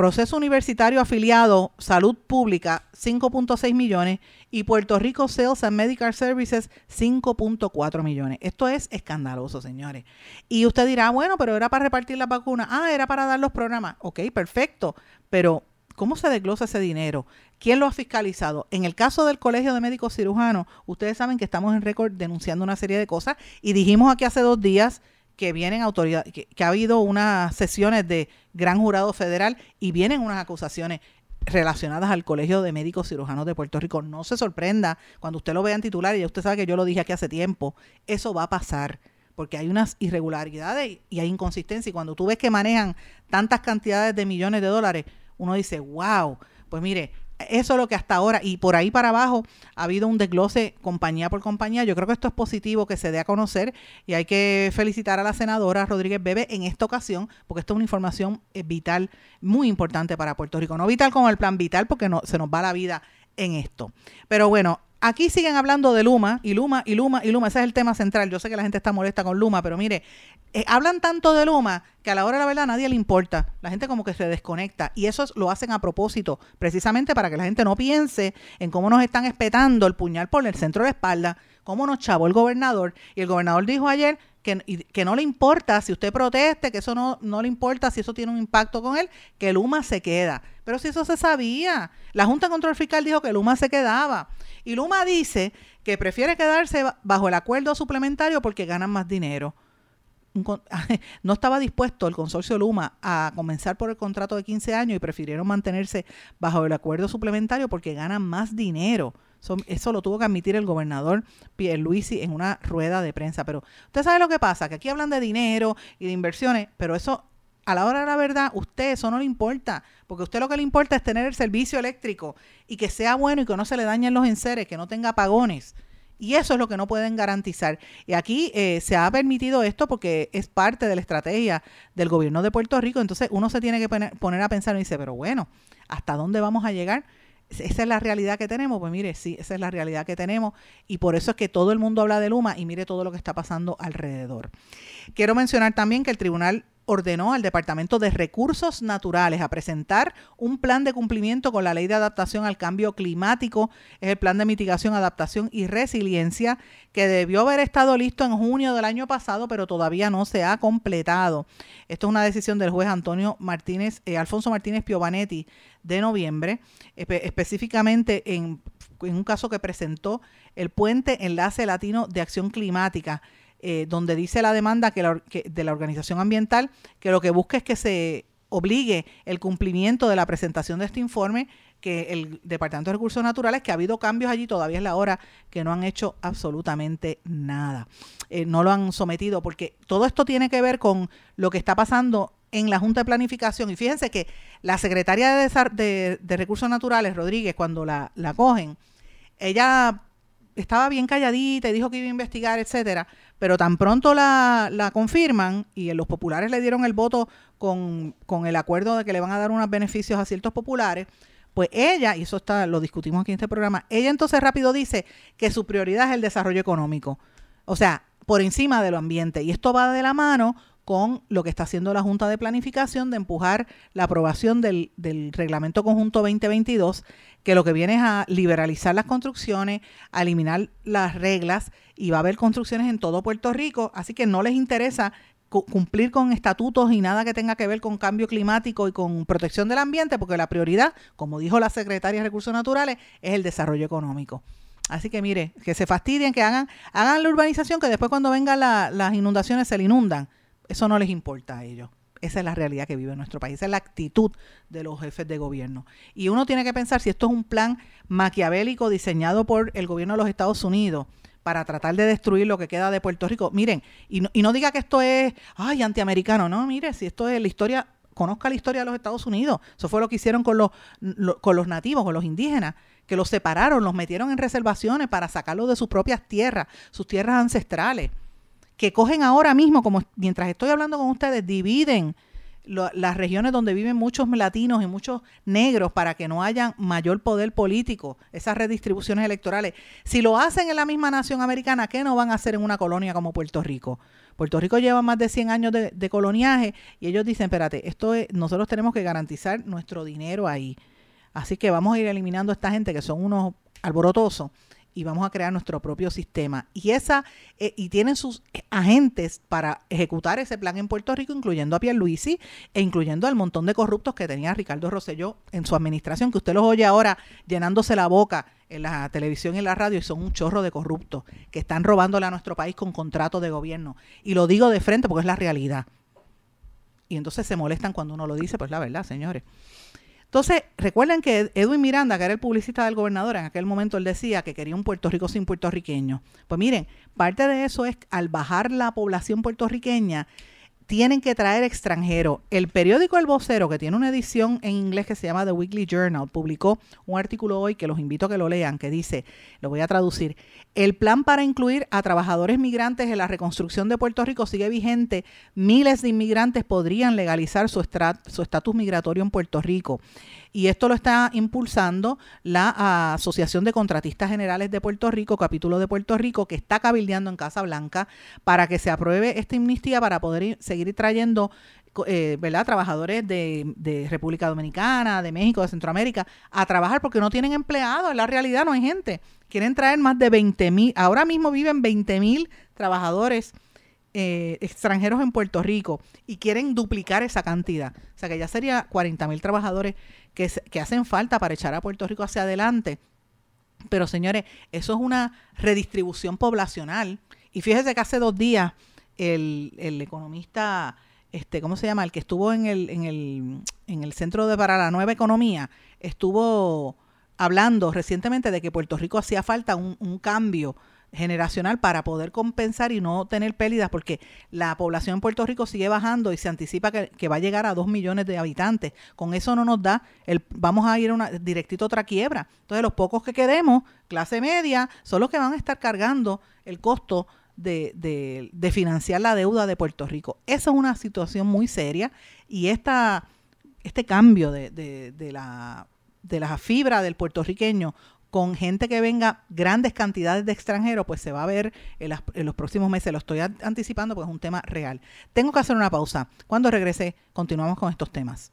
proceso universitario afiliado Salud Pública, 5.6 millones, y Puerto Rico Sales and Medical Services, 5.4 millones. Esto es escandaloso, señores. Y usted dirá, bueno, pero era para repartir las vacunas. Ah, era para dar los programas. Ok, perfecto. Pero ¿Cómo se desglosa ese dinero? ¿Quién lo ha fiscalizado? En el caso del Colegio de Médicos Cirujanos, ustedes saben que estamos en récord denunciando una serie de cosas y dijimos aquí hace dos días que vienen autoridades, que, ha habido unas sesiones de gran jurado federal y vienen unas acusaciones relacionadas al Colegio de Médicos Cirujanos de Puerto Rico. No se sorprenda cuando usted lo vea en titular, y ya usted sabe que yo lo dije aquí hace tiempo, eso va a pasar porque hay unas irregularidades y hay inconsistencia. Y cuando tú ves que manejan tantas cantidades de millones de dólares, uno dice, wow, pues mire, eso es lo que hasta ahora, y por ahí para abajo ha habido un desglose compañía por compañía. Yo creo que esto es positivo que se dé a conocer y hay que felicitar a la senadora Rodríguez Bebe en esta ocasión, porque esto es una información eh, vital, muy importante para Puerto Rico. No vital como el plan vital, porque no, se nos va la vida en esto. Pero bueno, aquí siguen hablando de Luma y Luma y Luma y Luma. Ese es el tema central. Yo sé que la gente está molesta con Luma, pero mire, eh, hablan tanto de Luma que a la hora de la verdad a nadie le importa. La gente como que se desconecta. Y eso lo hacen a propósito, precisamente para que la gente no piense en cómo nos están espetando el puñal por el centro de la espalda, cómo nos chavó el gobernador. Y el gobernador dijo ayer que, que, no le importa si usted proteste, que eso no, no le importa si eso tiene un impacto con él, que Luma se queda. Pero si eso se sabía, la Junta de Control Fiscal dijo que Luma se quedaba. Y Luma dice que prefiere quedarse bajo el acuerdo suplementario porque ganan más dinero. no estaba dispuesto el consorcio Luma a comenzar por el contrato de 15 años y prefirieron mantenerse bajo el acuerdo suplementario porque ganan más dinero. Eso, lo tuvo que admitir el gobernador Pierluisi en una rueda de prensa. Pero usted sabe lo que pasa, que aquí hablan de dinero y de inversiones, pero eso a la hora de la verdad, usted eso no le importa, porque a usted lo que le importa es tener el servicio eléctrico y que sea bueno y que no se le dañen los enseres, que no tenga apagones. Y eso es lo que no pueden garantizar. Y aquí eh, se ha permitido esto porque es parte de la estrategia del gobierno de Puerto Rico. Entonces uno se tiene que poner, a pensar y dice, pero bueno, ¿hasta dónde vamos a llegar? Esa es la realidad que tenemos, pues mire, sí, esa es la realidad que tenemos y por eso es que todo el mundo habla de Luma y mire todo lo que está pasando alrededor. Quiero mencionar también que el Tribunal ordenó al Departamento de Recursos Naturales a presentar un plan de cumplimiento con la Ley de Adaptación al Cambio Climático, es el Plan de Mitigación, Adaptación y Resiliencia, que debió haber estado listo en junio del año pasado, pero todavía no se ha completado. Esto es una decisión del juez Antonio Martínez, eh, Alfonso Martínez Piovanetti de noviembre, específicamente en, en un caso que presentó el Puente Enlace Latino de Acción Climática eh, donde dice la demanda que, de la organización ambiental que lo que busca es que se obligue el cumplimiento de la presentación de este informe que el Departamento de Recursos Naturales, que ha habido cambios allí, todavía es la hora que no han hecho absolutamente nada. Eh, no lo han sometido porque todo esto tiene que ver con lo que está pasando en la Junta de Planificación. Y fíjense que la secretaria de, de, Recursos Naturales, Rodríguez, cuando la, la cogen, ella estaba bien calladita y dijo que iba a investigar, etcétera, pero tan pronto la, confirman y los populares le dieron el voto con, el acuerdo de que le van a dar unos beneficios a ciertos populares, pues ella, y eso está, lo discutimos aquí en este programa, ella entonces rápido dice que su prioridad es el desarrollo económico. O sea, por encima de lo ambiente. Y esto va de la mano con lo que está haciendo la Junta de Planificación de empujar la aprobación del, Reglamento Conjunto 2022, que lo que viene es a liberalizar las construcciones, a eliminar las reglas y va a haber construcciones en todo Puerto Rico, así que no les interesa cumplir con estatutos y nada que tenga que ver con cambio climático y con protección del ambiente, porque la prioridad, como dijo la secretaria de Recursos Naturales, es el desarrollo económico. Así que mire, que se fastidien, que hagan, hagan la urbanización, que después cuando vengan las inundaciones se le inundan eso no les importa a ellos. Esa es la realidad que vive nuestro país, esa es la actitud de los jefes de gobierno. Y uno tiene que pensar si esto es un plan maquiavélico diseñado por el gobierno de los Estados Unidos para tratar de destruir lo que queda de Puerto Rico. Miren, y no, y no diga que esto es, ay, antiamericano, no, mire, si esto es la historia, conozca la historia de los Estados Unidos. Eso fue lo que hicieron con los, con los nativos, con los indígenas, que los separaron, los metieron en reservaciones para sacarlos de sus propias tierras, sus tierras ancestrales que cogen ahora mismo, como mientras estoy hablando con ustedes, dividen las regiones donde viven muchos latinos y muchos negros para que no haya mayor poder político, esas redistribuciones electorales. Si lo hacen en la misma nación americana, ¿qué no van a hacer en una colonia como Puerto Rico? Puerto Rico lleva más de 100 años de, coloniaje y ellos dicen, espérate, esto es, nosotros tenemos que garantizar nuestro dinero ahí. Así que vamos a ir eliminando a esta gente que son unos alborotosos y vamos a crear nuestro propio sistema. Y esa eh, y tienen sus agentes para ejecutar ese plan en Puerto Rico, incluyendo a Pierluisi e incluyendo al montón de corruptos que tenía Ricardo Rosselló en su administración, que usted los oye ahora llenándose la boca en la televisión y en la radio y son un chorro de corruptos que están robándole a nuestro país con contratos de gobierno. Y lo digo de frente porque es la realidad. Y entonces se molestan cuando uno lo dice, pues la verdad, señores. Entonces, recuerden que Edwin Miranda, que era el publicista del gobernador, en aquel momento él decía que quería un Puerto Rico sin puertorriqueños. Pues miren, parte de eso es al bajar la población puertorriqueña, tienen que traer extranjeros. El periódico El Vocero, que tiene una edición en inglés que se llama The Weekly Journal, publicó un artículo hoy que los invito a que lo lean, que dice, lo voy a traducir, el plan para incluir a trabajadores migrantes en la reconstrucción de Puerto Rico sigue vigente. Miles de inmigrantes podrían legalizar su estatus migratorio en Puerto Rico y esto lo está impulsando la Asociación de Contratistas Generales de Puerto Rico, capítulo de Puerto Rico, que está cabildeando en Casa Blanca para que se apruebe esta amnistía para poder seguir trayendo eh, ¿verdad? trabajadores de, República Dominicana, de México, de Centroamérica, a trabajar porque no tienen empleados, en la realidad no hay gente. Quieren traer más de 20 mil, ahora mismo viven 20 mil trabajadores eh, extranjeros en Puerto Rico y quieren duplicar esa cantidad. O sea que ya sería 40 mil trabajadores que, que hacen falta para echar a Puerto Rico hacia adelante. Pero señores, eso es una redistribución poblacional. Y fíjese que hace dos días el, el economista, este, ¿cómo se llama? El que estuvo en el, en el, en el Centro de para la Nueva Economía, estuvo hablando recientemente de que Puerto Rico hacía falta un, cambio generacional para poder compensar y no tener pérdidas, porque la población en Puerto Rico sigue bajando y se anticipa que, va a llegar a dos millones de habitantes. Con eso no nos da, el, vamos a ir una, directito a otra quiebra. Entonces los pocos que quedemos, clase media, son los que van a estar cargando el costo de, de, financiar la deuda de Puerto Rico. Esa es una situación muy seria y esta, este cambio de, de, la, de fibra del puertorriqueño con gente que venga grandes cantidades de extranjeros, pues se va a ver en, los próximos meses. Lo estoy anticipando porque es un tema real. Tengo que hacer una pausa. Cuando regrese, continuamos con estos temas.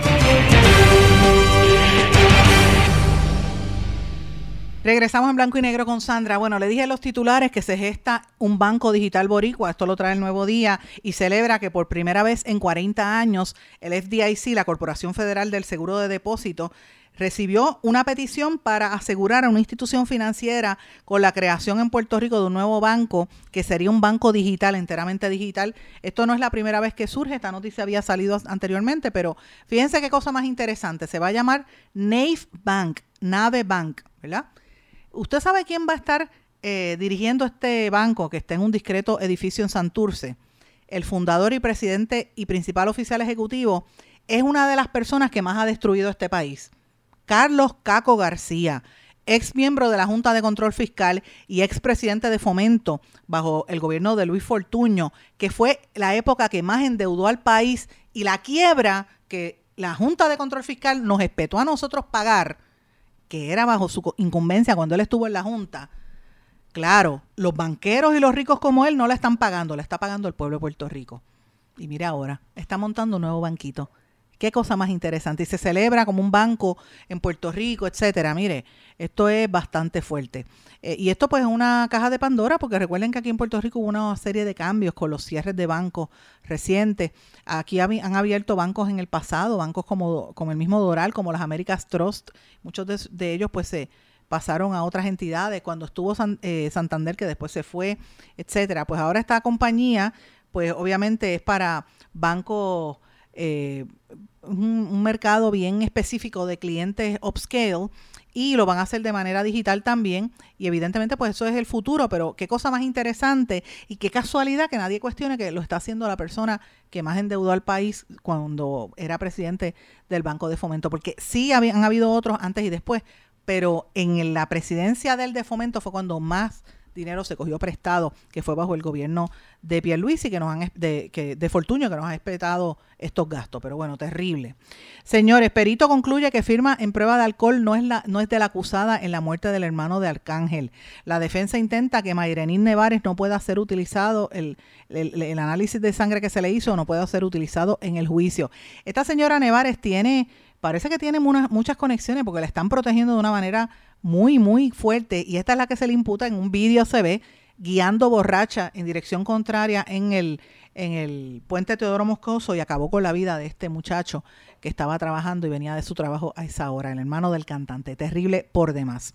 Regresamos en blanco y negro con Sandra. Bueno, le dije a los titulares que se gesta un banco digital boricua, esto lo trae el nuevo día, y celebra que por primera vez en 40 años el FDIC, la Corporación Federal del Seguro de Depósito, recibió una petición para asegurar a una institución financiera con la creación en Puerto Rico de un nuevo banco que sería un banco digital, enteramente digital. Esto no es la primera vez que surge, esta noticia había salido anteriormente, pero fíjense qué cosa más interesante. Se va a llamar Nave Bank, Nave Bank, ¿verdad? ¿Usted sabe quién va a estar eh, dirigiendo este banco que está en un discreto edificio en Santurce? El fundador y presidente y principal oficial ejecutivo es una de las personas que más ha destruido este país. Carlos Caco García, ex miembro de la Junta de Control Fiscal y ex presidente de Fomento bajo el gobierno de Luis Fortuño, que fue la época que más endeudó al país y la quiebra que la Junta de Control Fiscal nos espetó a nosotros pagar que era bajo su incumbencia cuando él estuvo en la Junta, claro, los banqueros y los ricos como él no la están pagando, la está pagando el pueblo de Puerto Rico. Y mira ahora, está montando un nuevo banquito. Qué cosa más interesante. Y se celebra como un banco en Puerto Rico, etcétera. Mire, esto es bastante fuerte. Eh, y esto pues es una caja de Pandora, porque recuerden que aquí en Puerto Rico hubo una serie de cambios con los cierres de bancos recientes. Aquí han abierto bancos en el pasado, bancos como, como el mismo Doral, como las Américas Trust. Muchos de, ellos pues se pasaron a otras entidades cuando estuvo eh, Santander que después se fue, etcétera. Pues ahora esta compañía pues obviamente es para bancos eh, un, un, mercado bien específico de clientes upscale y lo van a hacer de manera digital también. Y evidentemente pues eso es el futuro, pero qué cosa más interesante y qué casualidad que nadie cuestione que lo está haciendo la persona que más endeudó al país cuando era presidente del Banco de Fomento, porque sí han habido otros antes y después, pero en la presidencia del de Fomento fue cuando más dinero se cogió prestado, que fue bajo el gobierno de Pierluisi, que nos han, de, que, de Fortuño, que nos ha espetado estos gastos. Pero bueno, terrible. Señores, Perito concluye que firma en prueba de alcohol no es, la, no es de la acusada en la muerte del hermano de Arcángel. La defensa intenta que Mayrenín Nevares no pueda ser utilizado, el, el, el análisis de sangre que se le hizo no pueda ser utilizado en el juicio. Esta señora Nevares tiene parece que tiene muchas conexiones porque la están protegiendo de una manera muy, muy fuerte. Y esta es la que se le imputa en un vídeo, se ve guiando borracha en dirección contraria en el, en el puente Teodoro Moscoso y acabó con la vida de este muchacho que estaba trabajando y venía de su trabajo a esa hora, el hermano del cantante. Terrible por demás.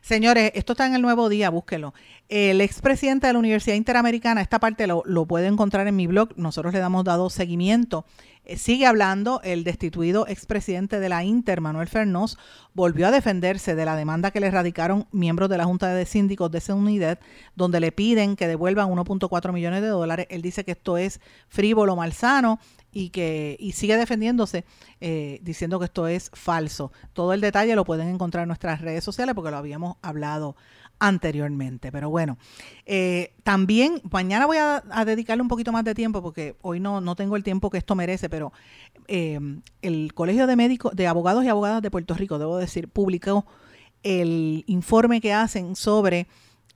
Señores, esto está en el nuevo día, búsquelo. El expresidente de la Universidad Interamericana, esta parte lo, lo puede encontrar en mi blog, nosotros le damos dado seguimiento. Eh, sigue hablando, el destituido expresidente de la Inter, Manuel Fernós, volvió a defenderse de la demanda que le radicaron miembros de la Junta de Síndicos de esa unidad, donde le piden que devuelvan 1.4 millones de dólares. Él dice que esto es frívolo, malsano y que y sigue defendiéndose eh, diciendo que esto es falso. Todo el detalle lo pueden encontrar en nuestras redes sociales porque lo habíamos hablado anteriormente. Pero bueno, eh, también mañana voy a, dedicarle un poquito más de tiempo porque hoy no, no tengo el tiempo que esto merece, pero eh, el Colegio de Médicos, de Abogados y Abogadas de Puerto Rico, debo decir, publicó el informe que hacen sobre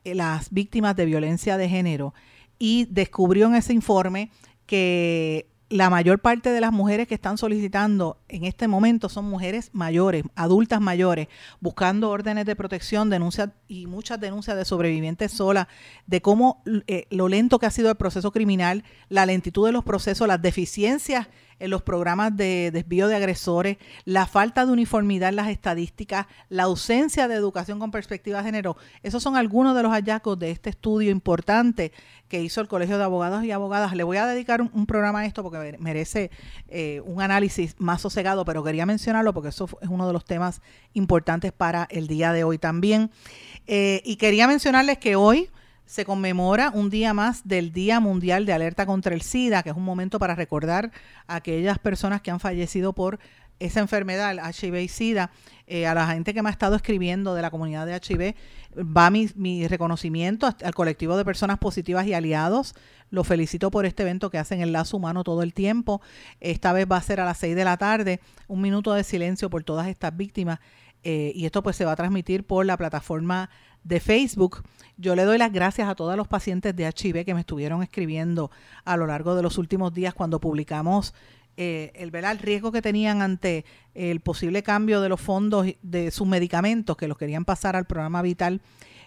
eh, las víctimas de violencia de género y descubrió en ese informe que la mayor parte de las mujeres que están solicitando en este momento son mujeres mayores, adultas mayores, buscando órdenes de protección, denuncias y muchas denuncias de sobrevivientes solas, de cómo eh, lo lento que ha sido el proceso criminal, la lentitud de los procesos, las deficiencias en los programas de desvío de agresores, la falta de uniformidad en las estadísticas, la ausencia de educación con perspectiva de género. Esos son algunos de los hallazgos de este estudio importante que hizo el Colegio de Abogados y Abogadas. Le voy a dedicar un, programa a esto porque merece eh, un análisis más sosegado, pero quería mencionarlo porque eso es uno de los temas importantes para el día de hoy también. Eh, y quería mencionarles que hoy se conmemora un día más del Día Mundial de Alerta contra el SIDA, que es un momento para recordar a aquellas personas que han fallecido por esa enfermedad, el HIV y SIDA. Eh, a la gente que me ha estado escribiendo de la comunidad de HIV, va mi, mi reconocimiento al colectivo de personas positivas y aliados. Lo felicito por este evento que hacen el lazo humano todo el tiempo. Esta vez va a ser a las 6 de la tarde, un minuto de silencio por todas estas víctimas. Eh, y esto pues se va a transmitir por la plataforma de Facebook. Yo le doy las gracias a todos los pacientes de HIV que me estuvieron escribiendo a lo largo de los últimos días cuando publicamos eh, el ver el riesgo que tenían ante el posible cambio de los fondos de sus medicamentos que los querían pasar al programa vital.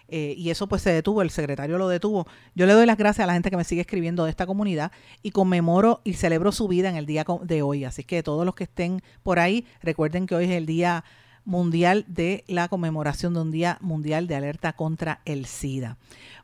Eh, y eso pues se detuvo, el secretario lo detuvo. Yo le doy las gracias a la gente que me sigue escribiendo de esta comunidad y conmemoro y celebro su vida en el día de hoy. Así que todos los que estén por ahí, recuerden que hoy es el día mundial de la conmemoración de un Día Mundial de Alerta contra el SIDA.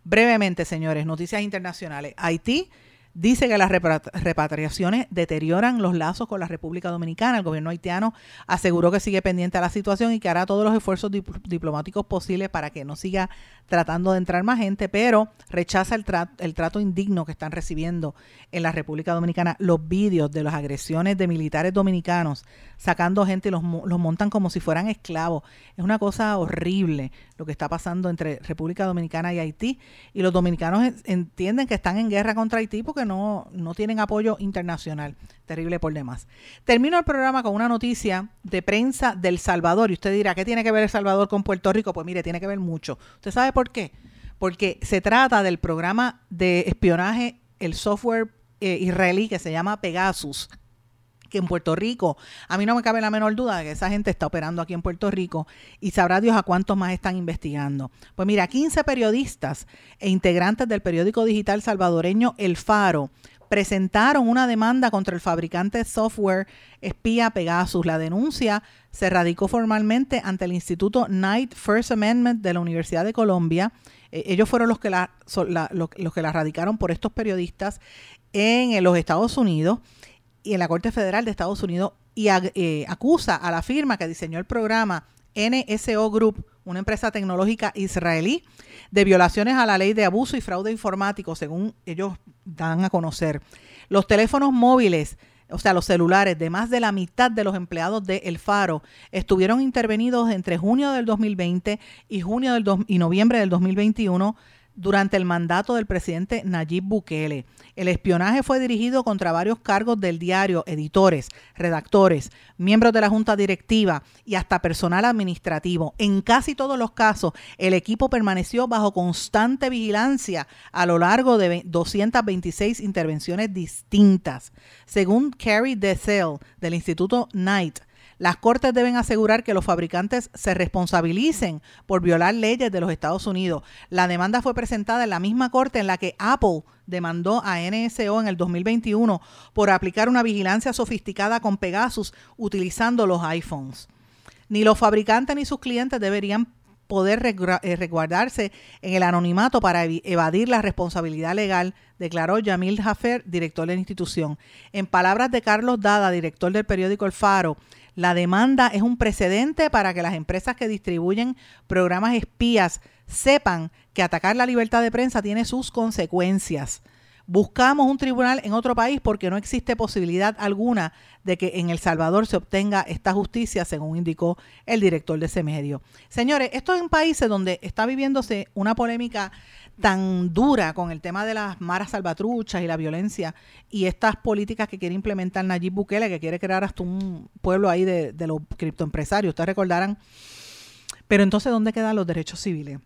Brevemente, señores, noticias internacionales. Haití dice que las repatriaciones deterioran los lazos con la República Dominicana. El gobierno haitiano aseguró que sigue pendiente a la situación y que hará todos los esfuerzos diplomáticos posibles para que no siga tratando de entrar más gente, pero rechaza el, el trato indigno que están recibiendo en la República Dominicana. Los vídeos de las agresiones de militares dominicanos sacando gente y los, los montan como si fueran esclavos. Es una cosa horrible lo que está pasando entre República Dominicana y Haití. Y los dominicanos entienden que están en guerra contra Haití porque no, no tienen apoyo internacional. Terrible por demás. Termino el programa con una noticia de prensa del Salvador. Y usted dirá, ¿qué tiene que ver El Salvador con Puerto Rico? Pues mire, tiene que ver mucho. ¿Usted sabe por qué? Porque se trata del programa de espionaje, el software eh, israelí que se llama Pegasus, que en Puerto Rico, a mí no me cabe la menor duda de que esa gente está operando aquí en Puerto Rico y sabrá Dios a cuántos más están investigando. Pues mira, 15 periodistas e integrantes del periódico digital salvadoreño El Faro presentaron una demanda contra el fabricante de software espía Pegasus. La denuncia se radicó formalmente ante el Instituto Knight First Amendment de la Universidad de Colombia. Eh, ellos fueron los que la, los, que la radicaron por estos periodistas en los Estados Unidos y en la Corte Federal de Estados Unidos y eh, acusa a la firma que diseñó el programa NSO Group, una empresa tecnológica israelí, de violaciones a la ley de abuso y fraude informático, según ellos dan a conocer. Los teléfonos móviles, o sea, los celulares de más de la mitad de los empleados de El Faro estuvieron intervenidos entre junio del 2020 y junio del y noviembre del 2021 durante el mandato del presidente Nayib Bukele. El espionaje fue dirigido contra varios cargos del diario, editores, redactores, miembros de la junta directiva y hasta personal administrativo. En casi todos los casos, el equipo permaneció bajo constante vigilancia a lo largo de 226 intervenciones distintas. Según Carrie Dessel del Instituto Knight, Las cortes deben asegurar que los fabricantes se responsabilicen por violar leyes de los Estados Unidos. La demanda fue presentada en la misma corte en la que Apple demandó a NSO en el 2021 por aplicar una vigilancia sofisticada con Pegasus utilizando los iPhones. Ni los fabricantes ni sus clientes deberían poder eh, resguardarse en el anonimato para evadir la responsabilidad legal, declaró Yamil Jaffer, director de la institución. En palabras de Carlos Dada, director del periódico El Faro, la demanda es un precedente para que las empresas que distribuyen programas espías sepan que atacar la libertad de prensa tiene sus consecuencias. Buscamos un tribunal en otro país porque no existe posibilidad alguna de que en El Salvador se obtenga esta justicia, según indicó el director de ese medio. Señores, esto es un país donde está viviéndose una polémica tan dura con el tema de las maras salvatruchas y la violencia y estas políticas que quiere implementar Nayib Bukele, que quiere crear hasta un pueblo ahí de, de los criptoempresarios. Ustedes recordarán. Pero entonces, ¿dónde quedan los derechos civiles?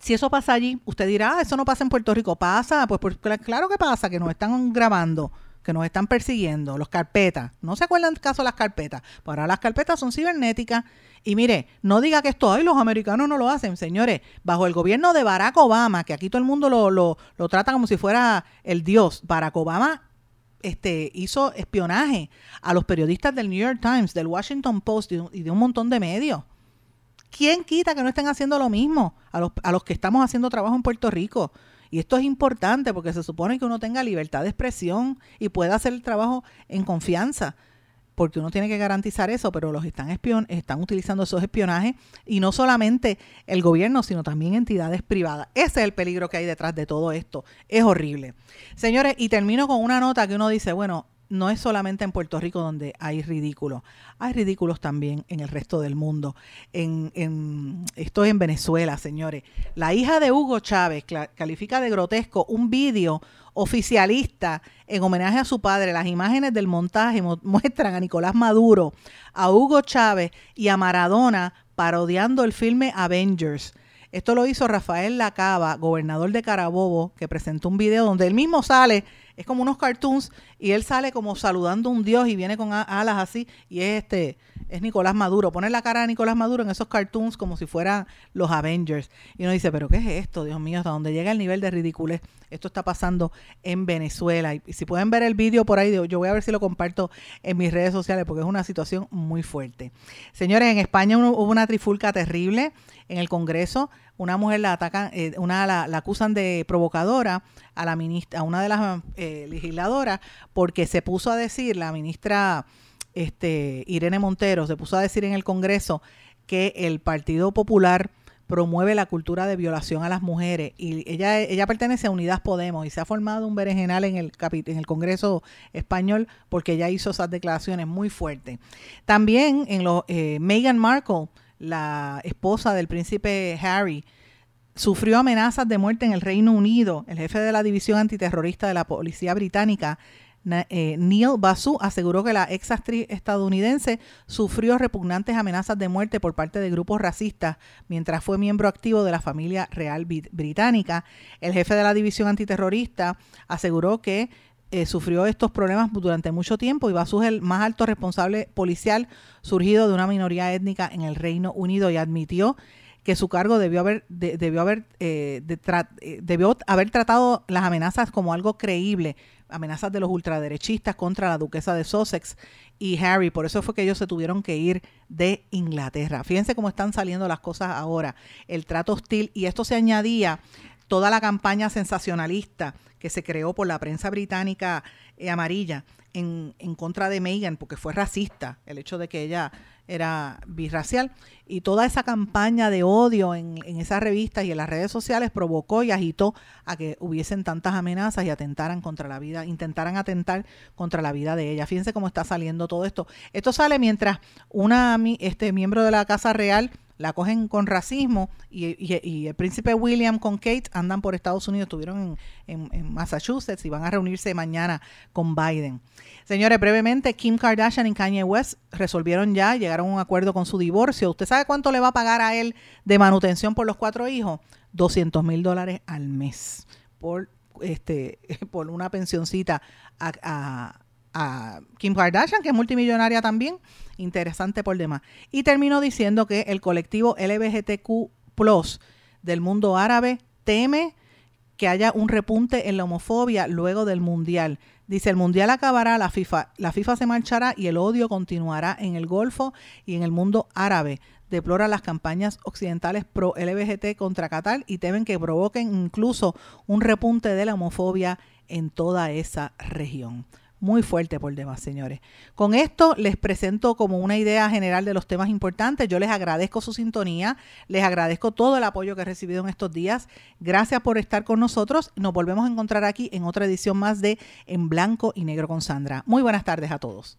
Si eso pasa allí, usted dirá, ah, eso no pasa en Puerto Rico. Pasa, pues, pues, cl- claro que pasa, que nos están grabando, que nos están persiguiendo, los carpetas. ¿No se acuerdan del caso de las carpetas? Pues ahora las carpetas son cibernéticas. Y mire, no diga que esto, ay, los americanos no lo hacen, señores. Bajo el gobierno de Barack Obama, que aquí todo el mundo lo, lo, lo trata como si fuera el dios, Barack Obama este, hizo espionaje a los periodistas del New York Times, del Washington Post y de un montón de medios. ¿Quién quita que no estén haciendo lo mismo a los, a los que estamos haciendo trabajo en Puerto Rico? Y esto es importante porque se supone que uno tenga libertad de expresión y pueda hacer el trabajo en confianza, porque uno tiene que garantizar eso, pero los están, espion están utilizando esos espionajes y no solamente el gobierno, sino también entidades privadas. Ese es el peligro que hay detrás de todo esto. Es horrible. Señores, y termino con una nota que uno dice, bueno, no es solamente en Puerto Rico donde hay ridículos, hay ridículos también en el resto del mundo. En, en, estoy en Venezuela, señores. La hija de Hugo Chávez califica de grotesco un vídeo oficialista en homenaje a su padre. Las imágenes del montaje mu- muestran a Nicolás Maduro, a Hugo Chávez y a Maradona parodiando el filme Avengers. Esto lo hizo Rafael Lacaba, gobernador de Carabobo, que presentó un video donde él mismo sale, es como unos cartoons, y él sale como saludando a un dios y viene con alas así, y es este, es Nicolás Maduro. Pone la cara de Nicolás Maduro en esos cartoons como si fueran los Avengers. Y uno dice, pero ¿qué es esto? Dios mío, hasta dónde llega el nivel de ridiculez. Esto está pasando en Venezuela. Y, si pueden ver el vídeo por ahí, yo voy a ver si lo comparto en mis redes sociales porque es una situación muy fuerte. Señores, en España hubo hubo una trifulca terrible en el Congreso. Una mujer la atacan, eh, una la, la acusan de provocadora a la ministra, a una de las eh, legisladoras, porque se puso a decir, la ministra este, Irene Montero, se puso a decir en el Congreso que el Partido Popular promueve la cultura de violación a las mujeres y ella ella pertenece a Unidas Podemos y se ha formado un berenjenal en el en el Congreso español porque ella hizo esas declaraciones muy fuertes. También en los eh, Meghan Markle, la esposa del príncipe Harry, sufrió amenazas de muerte en el Reino Unido. El jefe de la división antiterrorista de la policía británica, Neil Basu, aseguró que la ex actriz estadounidense sufrió repugnantes amenazas de muerte por parte de grupos racistas mientras fue miembro activo de la familia real brit- británica. El jefe de la división antiterrorista aseguró que eh, sufrió estos problemas durante mucho tiempo y Basu es el más alto responsable policial surgido de una minoría étnica en el Reino Unido y admitió que su cargo debió haber de- debió haber eh, eh, debió haber tratado las amenazas como algo creíble amenazas de los ultraderechistas contra la duquesa de Sussex y Harry. Por eso fue que ellos se tuvieron que ir de Inglaterra. Fíjense cómo están saliendo las cosas ahora. El trato hostil y esto se añadía toda la campaña sensacionalista que se creó por la prensa británica eh, amarilla en, en contra de Meghan porque fue racista el hecho de que ella era birracial y toda esa campaña de odio en, en esas revistas y en las redes sociales provocó y agitó a que hubiesen tantas amenazas y atentaran contra la vida, intentaran atentar contra la vida de ella. Fíjense cómo está saliendo todo esto. Esto sale mientras una este miembro de la Casa Real la cogen con racismo y, y- el príncipe William con Kate andan por Estados Unidos, estuvieron en, en- en Massachusetts y van a reunirse mañana con Biden. Señores, brevemente, Kim Kardashian y Kanye West resolvieron ya, un acuerdo con su divorcio. ¿Usted sabe cuánto le va a pagar a él de manutención por los cuatro hijos? 200 mil dólares al mes por este por una pensioncita a, a- a Kim Kardashian, que es multimillonaria también, interesante por demás. Y terminó diciendo que el colectivo LGBTQ del mundo árabe teme que haya un repunte en la homofobia luego del Mundial. Dice, el Mundial acabará, la FIFA, la FIFA se marchará y el odio continuará en el Golfo y en el mundo árabe. Deplora las campañas occidentales pro LBGT contra Qatar y temen que provoquen incluso un repunte de la homofobia en toda esa región muy fuerte por demás, señores. Con esto les presento como una idea general de los temas importantes. Yo les agradezco su sintonía, les agradezco todo el apoyo que he recibido en estos días. Gracias por estar con nosotros. Nos volvemos a encontrar aquí en otra edición más de En Blanco y Negro con Sandra. Muy buenas tardes a todos.